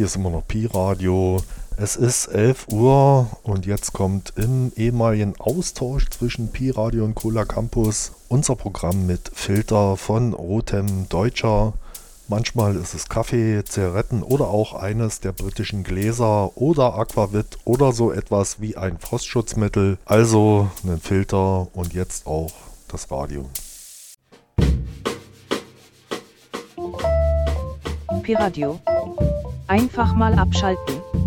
Hier ist immer noch Pi-Radio. Es ist 11 Uhr und jetzt kommt im ehemaligen Austausch zwischen Pi-Radio und Cola Campus unser Programm mit Filter von Rotem Deutscher. Manchmal ist es Kaffee, Zigaretten oder auch eines der britischen Gläser oder Aquavit oder so etwas wie ein Frostschutzmittel. Also einen Filter und jetzt auch das Radio. Pi-Radio. Einfach mal abschalten.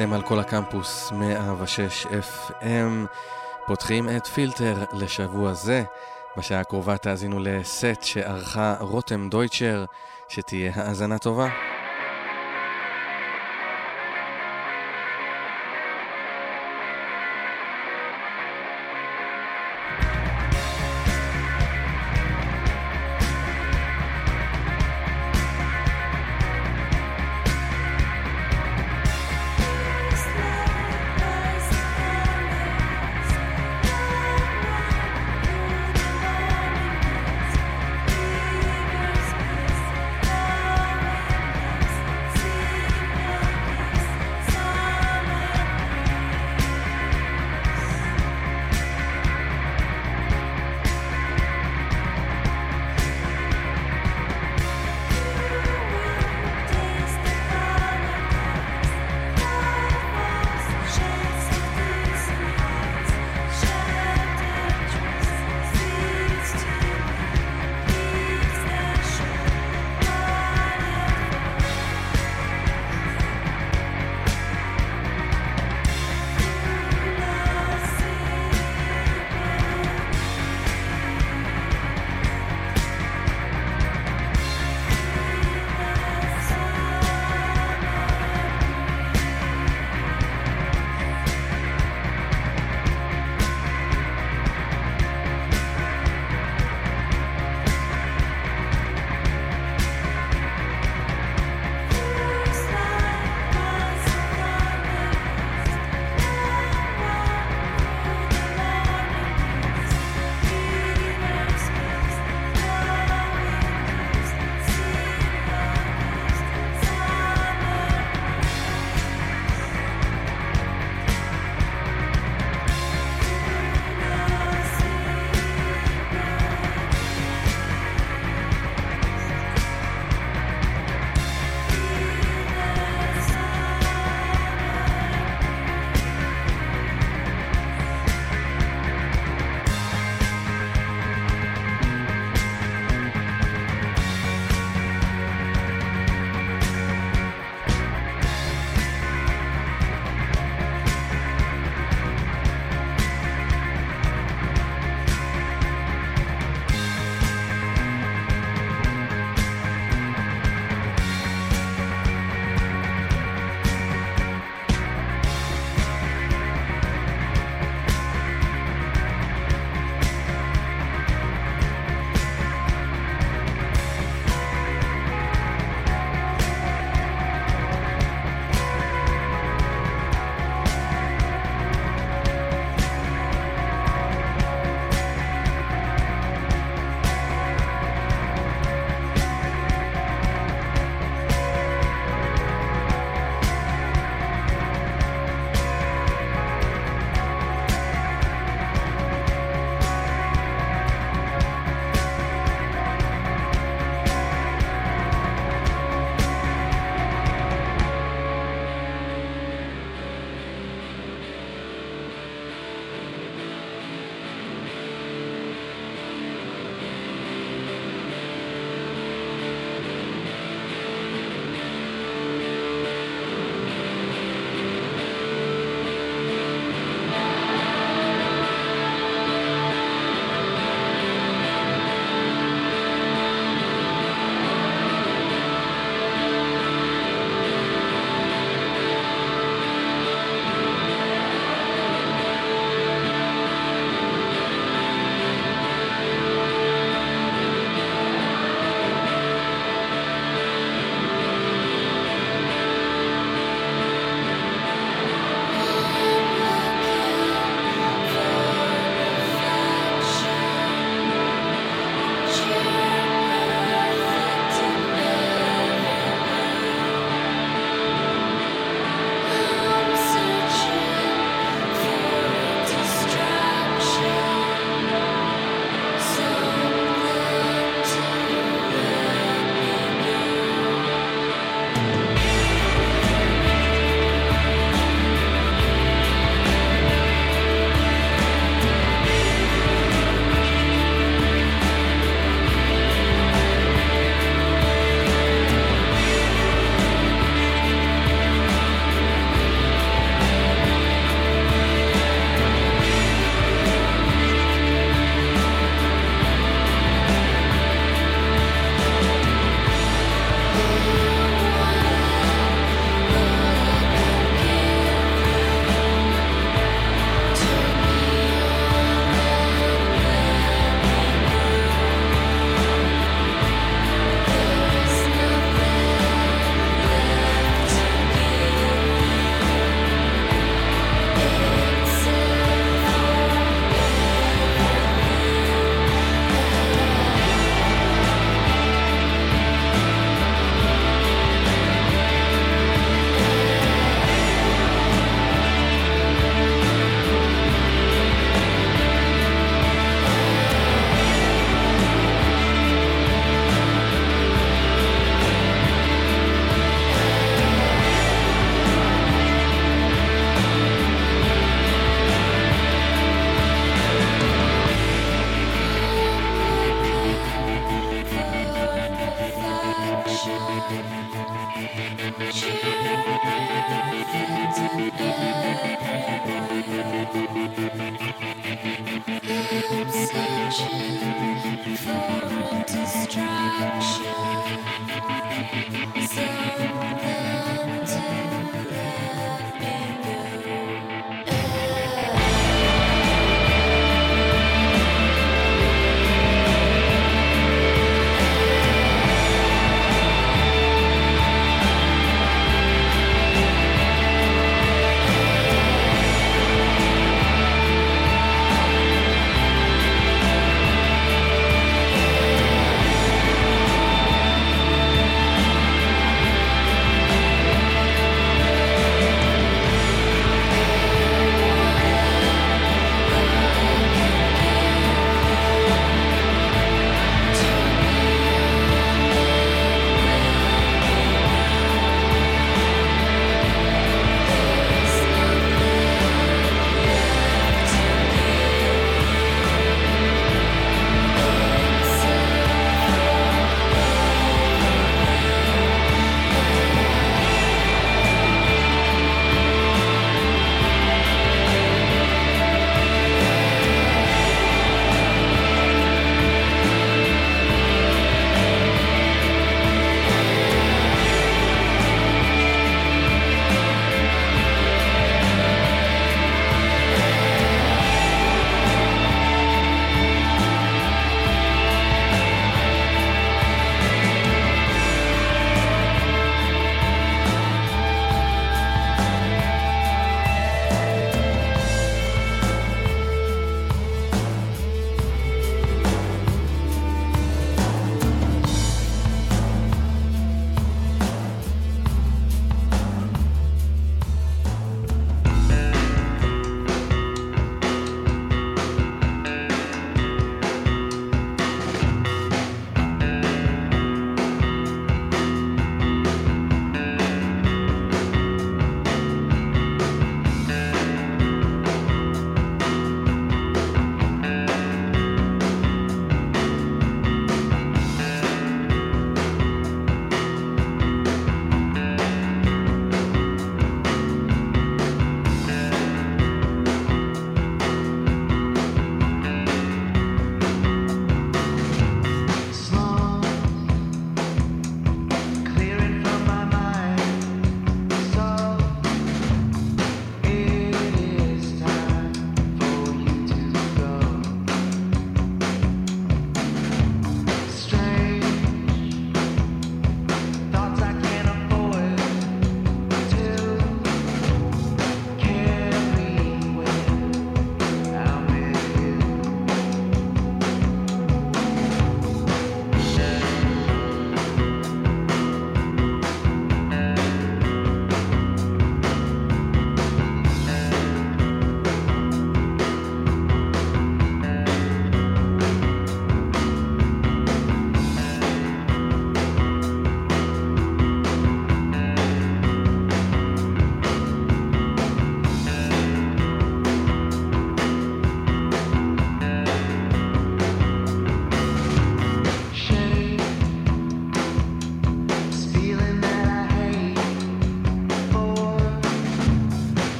אתם על כל הקמפוס 106 FM. פותחים את פילטר לשבוע זה. בשעה הקרובה תאזינו לסט שערכה רותם דויטשר, שתהיה האזנה טובה.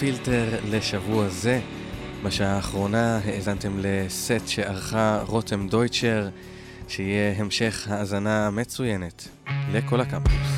פילטר לשבוע זה. בשעה האחרונה האזנתם לסט שערכה רותם דויטשר, שיהיה המשך האזנה מצוינת לכל הקמפוס.